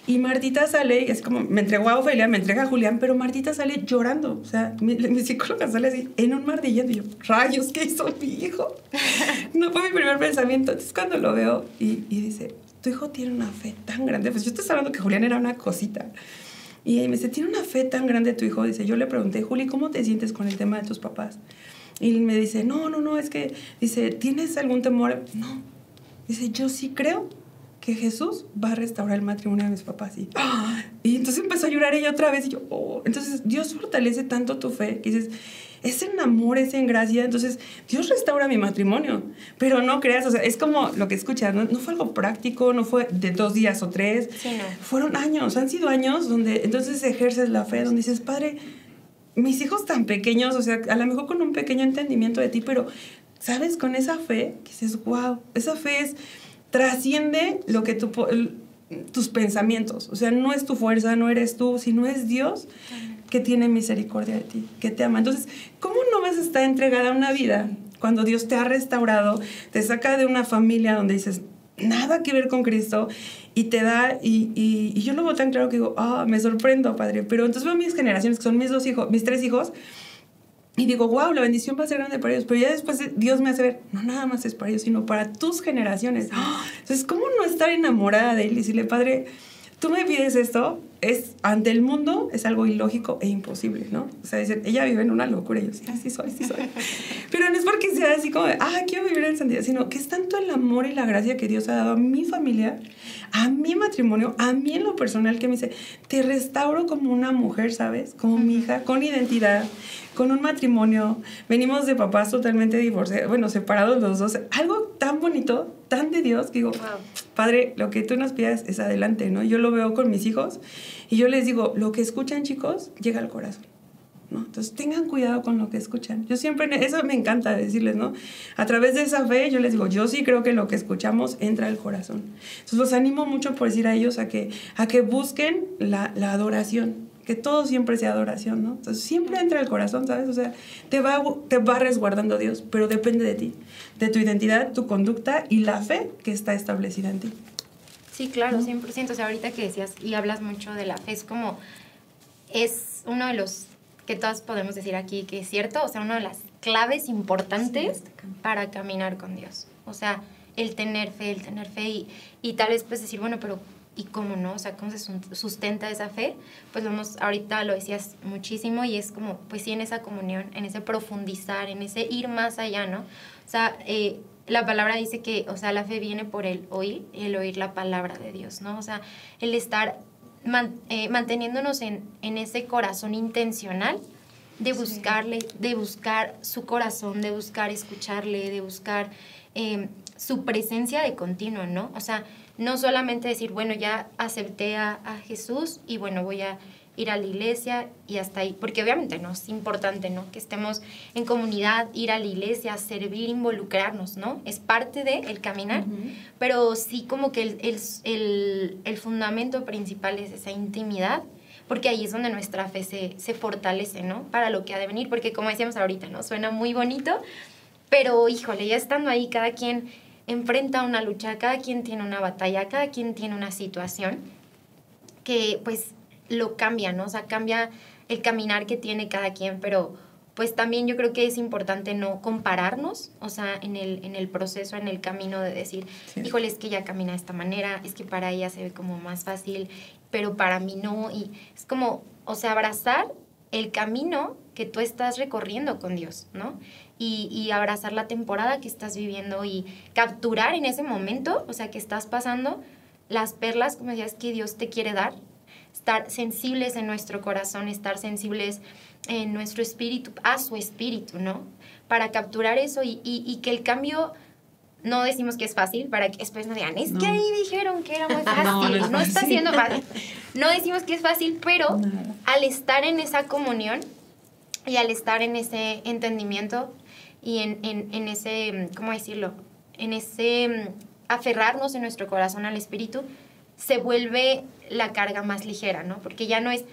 y Martita sale, es como, me entregó a Ofelia, me entrega a Julián, pero Martita sale llorando. O sea, mi, mi psicóloga sale así, en un mar de llanto. Y yo, rayos, ¿qué hizo mi hijo? no fue mi primer pensamiento. Entonces, cuando lo veo y, y, dice, tu hijo tiene una fe tan grande. Pues yo estoy hablando que Julián era una cosita. Y me dice, tiene una fe tan grande tu hijo. Dice, yo le pregunté, Juli, ¿cómo te sientes con el tema de tus papás? Y me dice, no, no, no, es que, dice, ¿tienes algún temor? No. Dice, yo sí creo que Jesús va a restaurar el matrimonio de mis papás. Y, ¡ah! y entonces empezó a llorar ella otra vez. Y yo, oh. entonces Dios fortalece tanto tu fe que dices, es en amor, es en gracia. Entonces Dios restaura mi matrimonio. Pero no creas, o sea, es como lo que escuchas, no, no fue algo práctico, no fue de dos días o tres. Sí, no. Fueron años, han sido años donde entonces ejerces la fe, donde dices, Padre, mis hijos tan pequeños, o sea, a lo mejor con un pequeño entendimiento de ti, pero, ¿sabes? Con esa fe, que dices, wow, esa fe es trasciende lo que tus pensamientos. O sea, no es tu fuerza, no eres tú, sino es Dios que tiene misericordia de ti, que te ama. Entonces, ¿cómo no vas a estar entregada a una vida cuando Dios te ha restaurado, te saca de una familia donde dices, nada que ver con Cristo y te da, y, y, y yo lo veo tan claro que digo, ah, me sorprendo, Padre. Pero entonces veo mis generaciones, que son mis dos hijos, mis tres hijos, y digo, wow, la bendición va a ser grande para ellos. Pero ya después Dios me hace ver, no nada más es para ellos, sino para tus generaciones. Entonces, ¿cómo no estar enamorada de él y decirle, Padre, tú me pides esto? Es, ante el mundo es algo ilógico e imposible, ¿no? O sea, decir, ella vive en una locura. Y yo, sí, así soy, sí soy. Pero no es porque sea así como, de, ah, quiero vivir en santidad, sino que es tanto el amor y la gracia que Dios ha dado a mi familia, a mi matrimonio, a mí en lo personal, que me dice, te restauro como una mujer, ¿sabes? Como mi hija, con identidad, con un matrimonio, venimos de papás totalmente divorciados, bueno, separados los dos, algo tan bonito, tan de Dios, que digo, wow. Padre, lo que tú nos pidas es adelante, ¿no? Yo lo veo con mis hijos y yo les digo, lo que escuchan chicos, llega al corazón. ¿No? Entonces tengan cuidado con lo que escuchan. Yo siempre, eso me encanta decirles, ¿no? A través de esa fe, yo les digo, yo sí creo que lo que escuchamos entra al corazón. Entonces los animo mucho por decir a ellos a que, a que busquen la, la adoración, que todo siempre sea adoración, ¿no? Entonces siempre entra al corazón, ¿sabes? O sea, te va, te va resguardando Dios, pero depende de ti, de tu identidad, tu conducta y la fe que está establecida en ti. Sí, claro, 100%. O sea, ahorita que decías y hablas mucho de la fe, es como, es uno de los que todos podemos decir aquí que es cierto, o sea, una de las claves importantes sí, para caminar con Dios. O sea, el tener fe, el tener fe y, y tal vez pues decir, bueno, pero ¿y cómo no? O sea, ¿cómo se sustenta esa fe? Pues vamos, ahorita lo decías muchísimo y es como, pues sí, en esa comunión, en ese profundizar, en ese ir más allá, ¿no? O sea, eh, la palabra dice que, o sea, la fe viene por el oír, el oír la palabra de Dios, ¿no? O sea, el estar man, eh, manteniéndonos en, en, ese corazón intencional de buscarle, sí. de buscar su corazón, de buscar escucharle, de buscar eh, su presencia de continuo, ¿no? O sea, no solamente decir, bueno, ya acepté a, a Jesús y bueno, voy a ir a la iglesia y hasta ahí, porque obviamente no es importante, ¿no? Que estemos en comunidad, ir a la iglesia, servir, involucrarnos, ¿no? Es parte del el caminar, pero sí como que el, el, el, el, fundamento principal es esa intimidad, porque ahí es donde nuestra fe se, se fortalece, ¿no? Para lo que ha de venir, porque como decíamos ahorita, ¿no? Suena muy bonito, pero híjole, ya estando ahí, cada quien enfrenta una lucha, cada quien tiene una batalla, cada quien tiene una situación que pues lo cambia, ¿no? O sea, cambia el caminar que tiene cada quien, pero pues también yo creo que es importante no compararnos, o sea, en el, en el proceso, en el camino de decir, híjole, es que ella camina de esta manera, es que para ella se ve como más fácil, pero para mí no, y es como, o sea, abrazar el camino que tú estás recorriendo con Dios, ¿no? Y, y abrazar la temporada que estás viviendo y capturar en ese momento, o sea, que estás pasando las perlas, como decías, que Dios te quiere dar estar sensibles en nuestro corazón, estar sensibles en nuestro espíritu, a su espíritu, ¿no? Para capturar eso y, y, que el cambio no decimos que es fácil para que después no digan, es que ahí dijeron que era muy fácil, no, está siendo fácil. No decimos que es fácil, pero al estar en esa comunión y al estar en ese entendimiento y en, en, ese, ¿cómo decirlo? En ese mm, aferrarnos en nuestro corazón al Espíritu, se vuelve la carga más ligera, ¿no? Porque ya no es,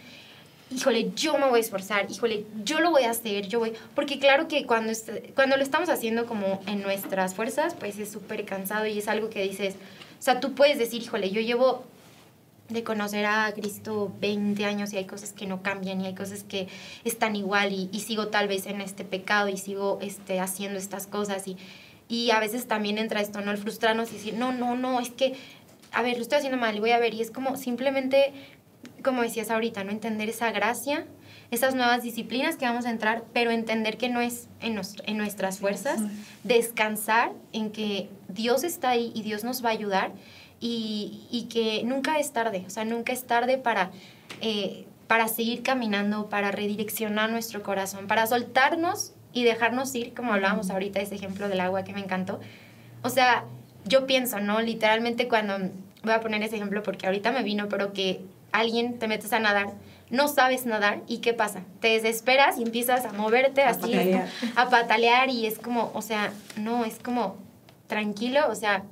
híjole, yo me voy a esforzar, híjole, yo lo voy a hacer, yo voy, porque claro que cuando, cuando lo estamos haciendo como en nuestras fuerzas, pues es súper cansado y es algo que dices, o sea, tú puedes decir, híjole, yo llevo de conocer a Cristo 20 años y hay cosas que no cambian y hay cosas que están igual y, y sigo tal vez en este pecado y sigo este, haciendo estas cosas y, y a veces también entra esto, ¿no? El frustrarnos y decir, no, no, no, es que a ver, lo estoy haciendo mal y voy a ver. Y es como simplemente, como decías ahorita, ¿no? Entender esa gracia, esas nuevas disciplinas que vamos a entrar, pero entender que no es en, en nuestras fuerzas, descansar en que Dios está ahí y Dios nos va a ayudar y, y que nunca es tarde, o sea, nunca es tarde para... Eh, para seguir caminando, para redireccionar nuestro corazón, para soltarnos y dejarnos ir, como hablábamos ahorita, ese ejemplo del agua que me encantó. O sea, yo pienso, ¿no? Literalmente cuando, voy a poner ese ejemplo porque ahorita me vino, pero que alguien te metes a nadar, no sabes nadar y ¿qué pasa? Te desesperas y empiezas a moverte así, patalear. a patalear y es como, o sea, no, es como tranquilo, o sea,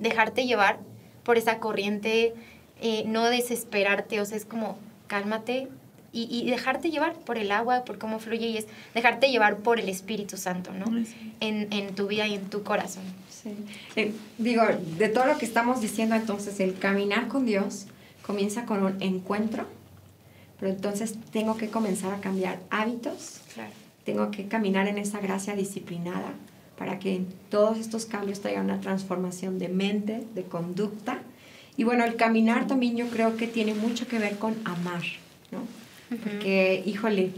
dejarte llevar por esa corriente, eh, no desesperarte, o sea, es como cálmate, y, dejarte llevar por el agua, por cómo fluye y es dejarte llevar por el Espíritu Santo, ¿no? En, en tu vida y en tu corazón. Sí. Eh, digo, de todo lo que estamos diciendo entonces, el caminar con Dios comienza con un encuentro, pero entonces tengo que comenzar a cambiar hábitos, claro. tengo que caminar en esa gracia disciplinada para que todos estos cambios traigan una transformación de mente, de conducta. Y bueno, el caminar también yo creo que tiene mucho que ver con amar, ¿no? Porque, híjole,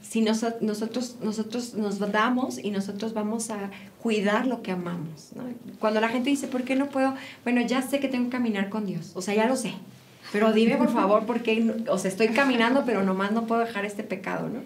si nosotros, nosotros nos damos y nosotros vamos a cuidar lo que amamos. Cuando la gente dice, ¿por qué no puedo? Bueno, ya sé que tengo que caminar con Dios. O sea, ya lo sé. Pero dime, por favor, por qué, o sea, estoy caminando, pero nomás no puedo dejar este pecado, ¿no?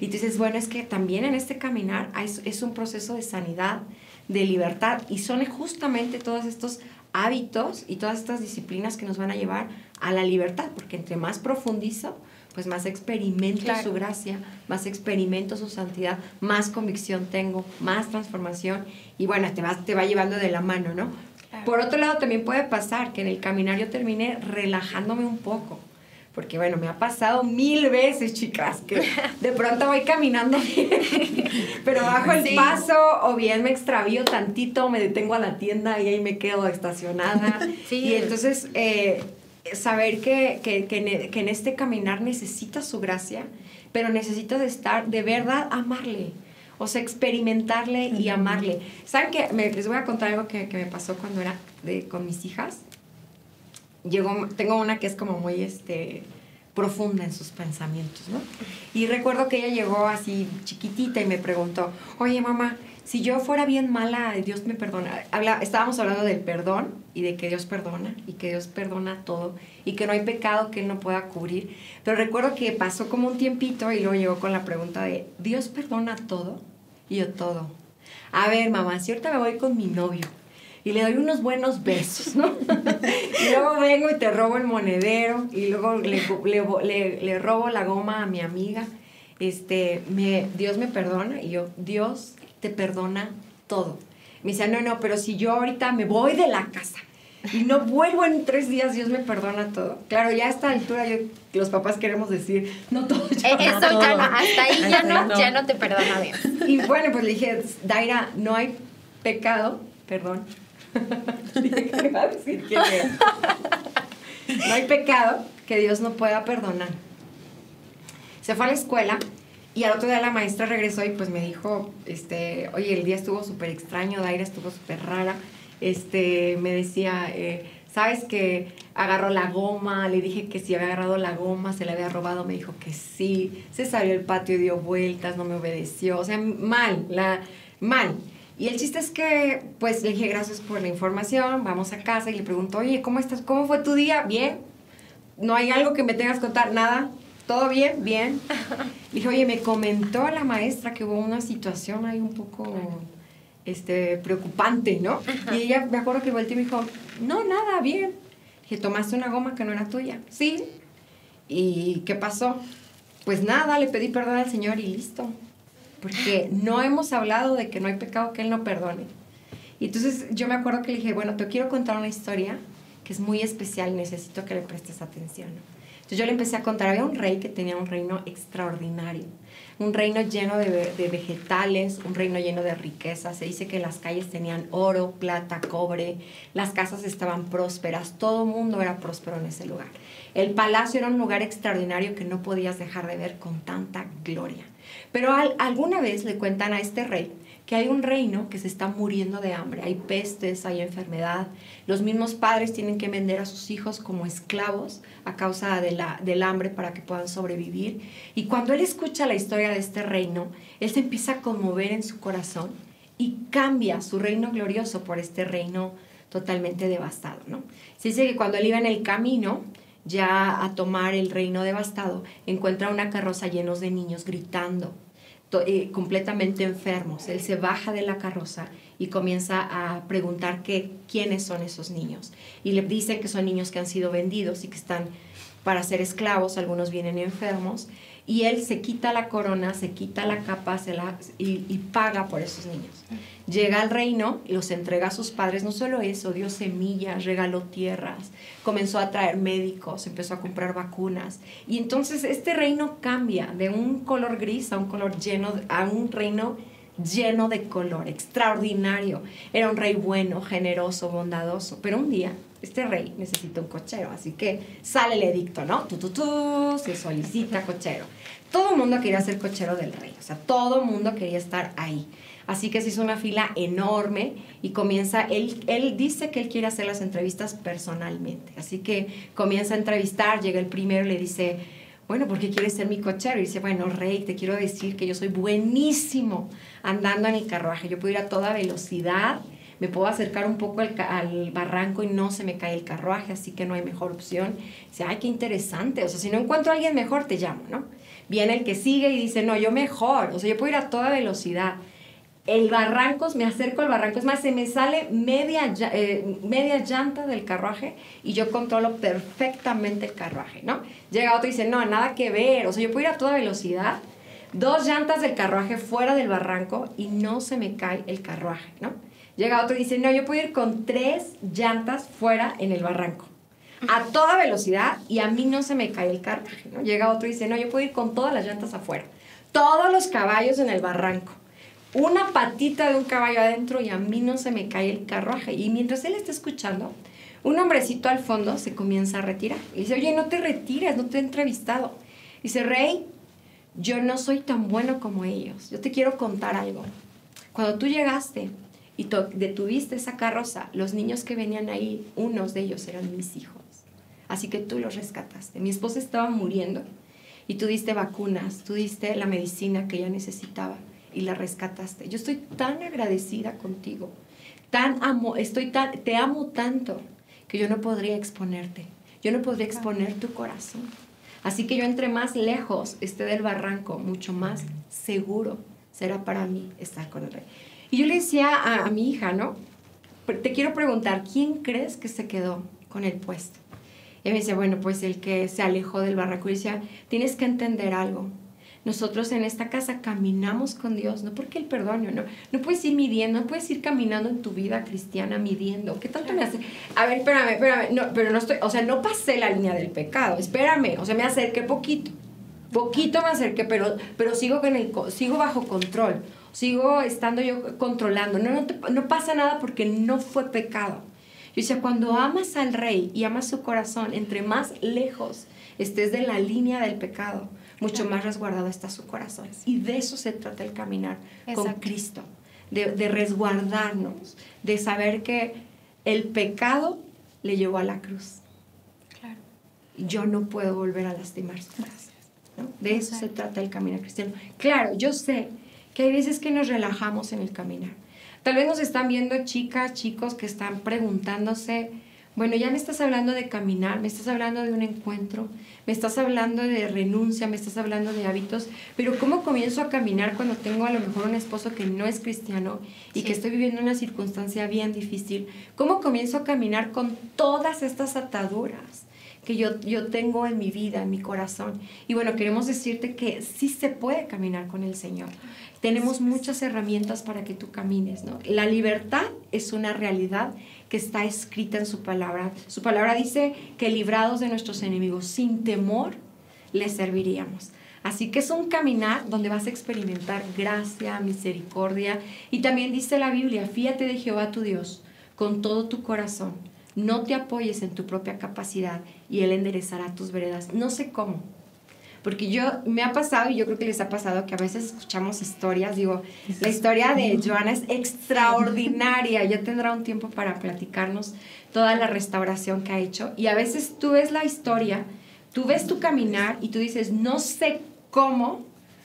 Y tú dices, bueno, es que también en este caminar es un proceso de sanidad, de libertad, y son justamente todos estos hábitos y todas estas disciplinas que nos van a llevar a la libertad, porque entre más profundizo, pues más experimento su gracia, más experimento su santidad, más convicción tengo, más transformación y bueno, te va, te va llevando de la mano, ¿no? Por otro lado, también puede pasar que en el caminar yo termine relajándome un poco. Porque bueno, me ha pasado mil veces, chicas, que de pronto voy caminando pero bajo el paso o bien me extravío tantito, me detengo a la tienda y ahí me quedo estacionada. Y entonces eh, saber que, que, que, en, este caminar necesitas su gracia, pero necesitas estar, de verdad, amarle. O sea, experimentarle y amarle. ¿Saben qué? les voy a contar algo que, me pasó cuando era de, con mis hijas. Llegó, tengo una que es como muy este, profunda en sus pensamientos, ¿no? Y recuerdo que ella llegó así chiquitita y me preguntó, oye mamá, si yo fuera bien mala, Dios me perdona. Habla, estábamos hablando del perdón y de que Dios perdona y que Dios perdona todo y que no hay pecado que Él no pueda cubrir. Pero recuerdo que pasó como un tiempito y luego llegó con la pregunta de, ¿Dios perdona todo? Y yo todo. A ver, mamá, si ahorita me voy con mi novio y le doy unos buenos besos, ¿no? y luego vengo y te robo el monedero y luego le, le, le, robo la goma a mi amiga. Este, me, Dios me perdona y yo, Dios te perdona todo. Me dice, no, no, pero si yo ahorita me voy de la casa y no vuelvo en tres días, Dios me perdona todo. Claro, ya a esta altura yo, los papás queremos decir, no todo. Ya, eh, Eso ya no, hasta ahí ya no, ya no te perdona Dios. Y bueno, pues le dije, Daira, no hay pecado, perdón. no hay pecado que Dios no pueda perdonar. Se fue a la escuela y al otro día la maestra regresó y pues me dijo, este, oye, el día estuvo súper extraño, Daira estuvo súper rara este, me decía, eh, ¿sabes que agarró la goma? Le dije que si había agarrado la goma, se la había robado, me dijo que sí, se salió al patio y dio vueltas, no me obedeció, o sea, mal, la, mal. Y el chiste es que, pues le dije, gracias por la información, vamos a casa y le pregunto, oye, ¿cómo estás? ¿Cómo fue tu día? Bien. ¿No hay algo que me tengas que contar? Nada. ¿Todo bien? Bien. Le dije, oye, me comentó la maestra que hubo una situación ahí un poco este, preocupante, ¿no? Y ella, me acuerdo que volteó y me dijo, no, nada, bien. Dije, ¿tomaste una goma que no era tuya? Sí. ¿Y qué pasó? Pues nada, le pedí perdón al Señor y listo. Porque no hemos hablado de que no hay pecado que Él no perdone. Y entonces yo me acuerdo que le dije, bueno, te quiero contar una historia que es muy especial, necesito que le prestes atención. Entonces yo le empecé a contar, había un rey que tenía un reino extraordinario un reino lleno de, vegetales, un reino lleno de riqueza. Se dice que las calles tenían oro, plata, cobre, las casas estaban prósperas, todo el mundo era próspero en ese lugar. El palacio era un lugar extraordinario que no podías dejar de ver con tanta gloria. Pero alguna vez le cuentan a este rey que hay un reino que se está muriendo de hambre, hay pestes, hay enfermedad, los mismos padres tienen que vender a sus hijos como esclavos a causa de la, del hambre para que puedan sobrevivir. Y cuando él escucha la historia de este reino, él se empieza a conmover en su corazón y cambia su reino glorioso por este reino totalmente devastado. ¿no? Se dice que cuando él iba en el camino, ya a tomar el reino devastado, encuentra una carroza llenos de niños gritando eh, completamente enfermos. Él se baja de la carroza y comienza a preguntar que, quiénes son esos niños. Y le dicen que son niños que han sido vendidos y que están para ser esclavos, algunos vienen enfermos, y él se quita la corona, se quita la capa se la, y, paga por esos niños. Llega al reino y los entrega a sus padres. No solo eso, dio semillas, regaló tierras, comenzó a traer médicos, empezó a comprar vacunas. Y entonces este reino cambia de un color gris a un color lleno, a un reino lleno de color, extraordinario. Era un rey bueno, generoso, bondadoso. Pero un día este rey necesita un cochero, así que sale el edicto, ¿no? Tú, se solicita cochero. Todo el mundo quería ser cochero del rey, o sea, todo el mundo quería estar ahí. Así que se hizo una fila enorme y comienza, él, él dice que él quiere hacer las entrevistas personalmente. Así que comienza a entrevistar, llega el primero y le dice, bueno, ¿por qué quieres ser mi cochero? Y dice, bueno, rey, te quiero decir que yo soy buenísimo andando en el carruaje. Yo puedo ir a toda velocidad me puedo acercar un poco al, barranco y no se me cae el carruaje, así que no hay mejor opción. Dice, ay, qué interesante, o sea, si no encuentro a alguien mejor, te llamo, ¿no? Viene el que sigue y dice, no, yo mejor, o sea, yo puedo ir a toda velocidad. El barranco, me acerco al barranco, es más, se me sale media, eh, media llanta del carruaje y yo controlo perfectamente el carruaje, ¿no? Llega otro y dice, no, nada que ver, o sea, yo puedo ir a toda velocidad, dos llantas del carruaje fuera del barranco y no se me cae el carruaje, ¿no? Llega otro y dice, no, yo puedo ir con tres llantas fuera en el barranco, a toda velocidad y a mí no se me cae el carruaje. ¿no? Llega otro y dice, no, yo puedo ir con todas las llantas afuera, todos los caballos en el barranco, una patita de un caballo adentro y a mí no se me cae el carruaje. Y mientras él está escuchando, un hombrecito al fondo se comienza a retirar. Y dice, oye, no te retires, no te he entrevistado. Dice, Rey, yo no soy tan bueno como ellos. Yo te quiero contar algo. Cuando tú llegaste, y detuviste esa carroza, los niños que venían ahí, unos de ellos eran mis hijos. Así que tú los rescataste. Mi esposa estaba muriendo y tú diste vacunas, tú diste la medicina que ella necesitaba y la rescataste. Yo estoy tan agradecida contigo, tan amo, estoy tan, te amo tanto que yo no podría exponerte. Yo no podría exponer tu corazón. Así que yo entre más lejos esté del barranco, mucho más seguro será para mí estar con el rey. Y yo le decía a, mi hija, ¿no? te quiero preguntar, ¿quién crees que se quedó con el puesto? Y me dice, bueno, pues el que se alejó del barraco. Y decía, tienes que entender algo. Nosotros en esta casa caminamos con Dios, no porque el perdone, no. No puedes ir midiendo, no puedes ir caminando en tu vida cristiana midiendo. ¿Qué tanto me hace? A ver, espérame, espérame. No, pero no estoy, o sea, no pasé la línea del pecado. Espérame, o sea, me acerqué poquito. Poquito me acerqué, pero, pero sigo, con el, sigo bajo control. Sigo estando yo controlando. No, no, no pasa nada porque no fue pecado. Yo decía, cuando amas al rey y amas su corazón, entre más lejos estés de la línea del pecado, mucho más resguardado está su corazón. Y de eso se trata el caminar con Cristo, de, de, resguardarnos, de saber que el pecado le llevó a la cruz. Claro. Yo no puedo volver a lastimar su corazón. ¿no? De eso se trata el caminar cristiano. Claro, yo sé que hay veces que nos relajamos en el caminar Tal vez nos están viendo chicas, chicos que están preguntándose, bueno, ya me estás hablando de caminar, me estás hablando de un encuentro, me estás hablando de renuncia, me estás hablando de hábitos, pero ¿cómo comienzo a caminar cuando tengo a lo mejor un esposo que no es cristiano y que estoy viviendo una circunstancia bien difícil? ¿Cómo comienzo a caminar con todas estas ataduras? Que yo, yo tengo en mi vida, en mi corazón. Y bueno, queremos decirte que sí se puede caminar con el Señor. Tenemos muchas herramientas para que tú camines, ¿no? La libertad es una realidad que está escrita en su palabra. Su palabra dice que librados de nuestros enemigos, sin temor, les serviríamos. Así que es un caminar donde vas a experimentar gracia, misericordia. Y también dice la Biblia, fíate de Jehová tu Dios con todo tu corazón. No te apoyes en tu propia capacidad y Él enderezará tus veredas. No sé cómo, porque yo me ha pasado y yo creo que les ha pasado que a veces escuchamos historias, digo, la historia de Joana es extraordinaria, ya tendrá un tiempo para platicarnos toda la restauración que ha hecho. Y a veces tú ves la historia, tú ves tu caminar y tú dices, no sé cómo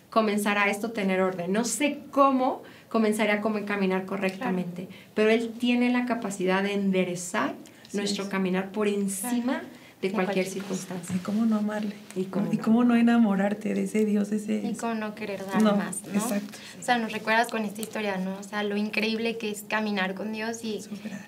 comenzará esto a tener orden, no sé cómo comenzaré a caminar correctamente, pero él tiene la capacidad de enderezar nuestro caminar por encima de cualquier, circunstancia. Y cómo no amarle. Y cómo, no. enamorarte de ese Dios, ese... Y cómo no querer dar más, ¿no? Exacto. O sea, nos recuerdas con esta historia, ¿no? O sea, lo increíble que es caminar con Dios y,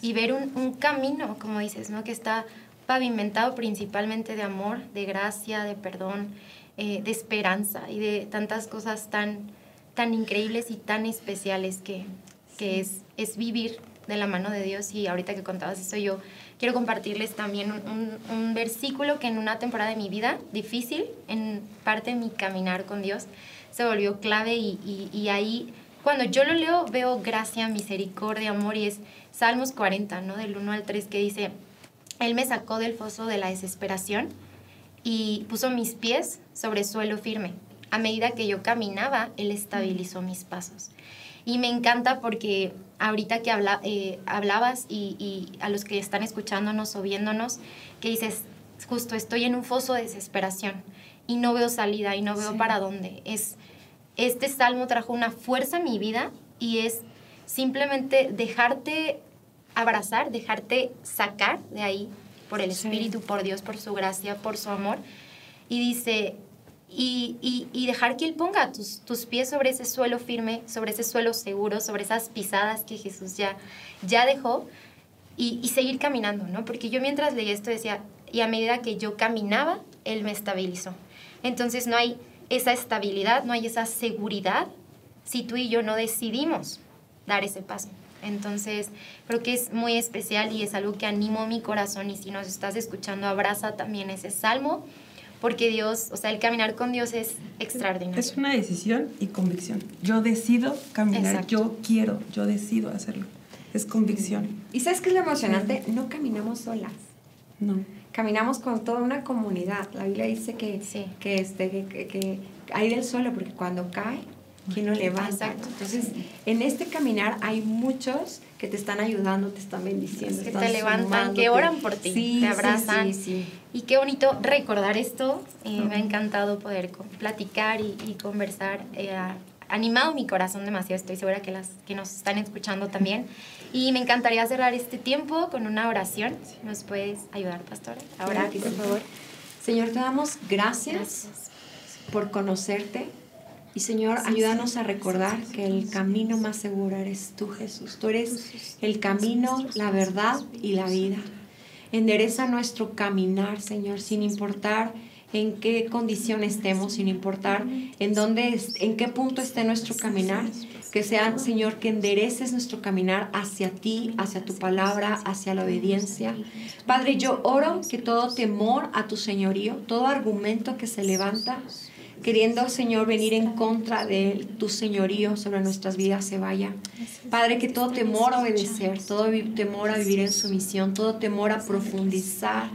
y ver un, un, camino, como dices, ¿no? Que está pavimentado principalmente de amor, de gracia, de perdón, eh, de esperanza y de tantas cosas tan, tan increíbles y tan especiales que, que es, es vivir de la mano de Dios. Y ahorita que contabas eso, yo quiero compartirles también un, versículo que en una temporada de mi vida difícil, en parte de mi caminar con Dios, se volvió clave y, ahí, cuando yo lo leo, veo gracia, misericordia, amor y es Salmos 40, ¿no? Del 1 al 3 que dice, Él me sacó del foso de la desesperación y puso mis pies sobre suelo firme. A medida que yo caminaba, Él estabilizó mis pasos. Y me encanta porque ahorita que habla, eh, hablabas y, a los que están escuchándonos o viéndonos, que dices, justo estoy en un foso de desesperación y no veo salida y no veo para dónde. Es, este salmo trajo una fuerza a mi vida y es simplemente dejarte abrazar, dejarte sacar de ahí por el Espíritu, por Dios, por su gracia, por su amor. Y dice, y, y, dejar que Él ponga tus, tus, pies sobre ese suelo firme, sobre ese suelo seguro, sobre esas pisadas que Jesús ya, ya dejó y, seguir caminando, ¿no? Porque yo mientras leía esto decía, y a medida que yo caminaba, Él me estabilizó. Entonces no hay esa estabilidad, no hay esa seguridad si tú y yo no decidimos dar ese paso. Entonces, creo que es muy especial y es algo que animó mi corazón y si nos estás escuchando, abraza también ese salmo porque Dios, o sea, el caminar con Dios es extraordinario. Es una decisión y convicción. Yo decido caminar, yo quiero, yo decido hacerlo. Es convicción. ¿Y sabes qué es lo emocionante? No caminamos solas. No. Caminamos con toda una comunidad. La Biblia dice que, que, este, que, que hay del suelo, porque cuando cae, quien lo levanta. Entonces, en este caminar hay muchos que te están ayudando, te están bendiciendo. Que te levantan, que oran por ti, te abrazan. y qué bonito recordar esto. Eh, me ha encantado poder platicar y, conversar. Eh, ha animado mi corazón demasiado. Estoy segura que las que nos están escuchando también. Y me encantaría cerrar este tiempo con una oración. ¿Nos puedes ayudar, pastora? Ahora, por favor. Señor, te damos gracias. por conocerte Y Señor, ayúdanos a recordar que el camino más seguro eres tú, Jesús. Tú eres el camino, la verdad y la vida. Endereza nuestro caminar, Señor, sin importar en qué condición estemos, sin importar en dónde, en qué punto esté nuestro caminar. Que sea, Señor, que endereces nuestro caminar hacia ti, hacia tu palabra, hacia la obediencia. Padre, yo oro que todo temor a tu señorío, todo argumento que se levanta, queriendo, Señor, venir en contra de tu señorío sobre nuestras vidas se vaya. Padre, que todo temor a obedecer, todo temor a vivir en sumisión, todo temor a profundizar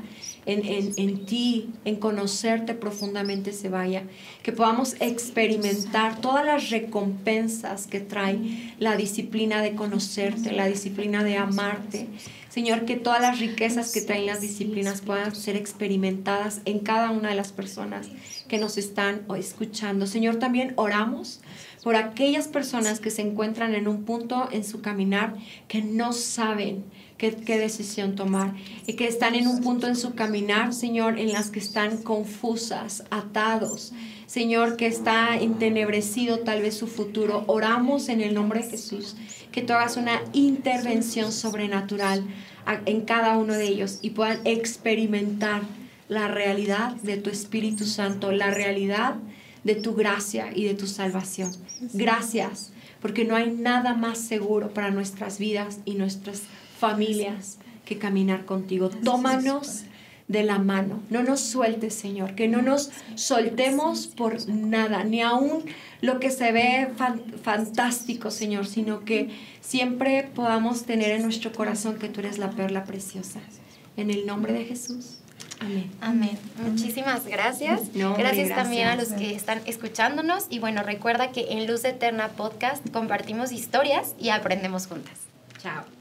en, en, en, ti, en conocerte profundamente se vaya. Que podamos experimentar todas las recompensas que trae la disciplina de conocerte, la disciplina de amarte. Señor, que todas las riquezas que traen las disciplinas puedan ser experimentadas en cada una de las personas que nos están escuchando. Señor, también oramos por aquellas personas que se encuentran en un punto en su caminar que no saben qué, decisión tomar y que están en un punto en su caminar, Señor, en las que están confusas, atados. Señor, que está entenebrecido tal vez su futuro. Oramos en el nombre de Jesús, que tú hagas una intervención sobrenatural en cada uno de ellos y puedan experimentar la realidad de tu Espíritu Santo, la realidad de tu gracia y de tu salvación. Gracias, porque no hay nada más seguro para nuestras vidas y nuestras familias que caminar contigo. Tómanos de la mano, no nos sueltes, Señor, que no nos soltemos por nada, ni aún lo que se ve fantástico, Señor, sino que siempre podamos tener en nuestro corazón que tú eres la perla preciosa. En el nombre de Jesús. Amén. Amén. Muchísimas gracias. gracias, también a los que están escuchándonos. Y bueno, recuerda que en Luz Eterna Podcast compartimos historias y aprendemos juntas. Chao.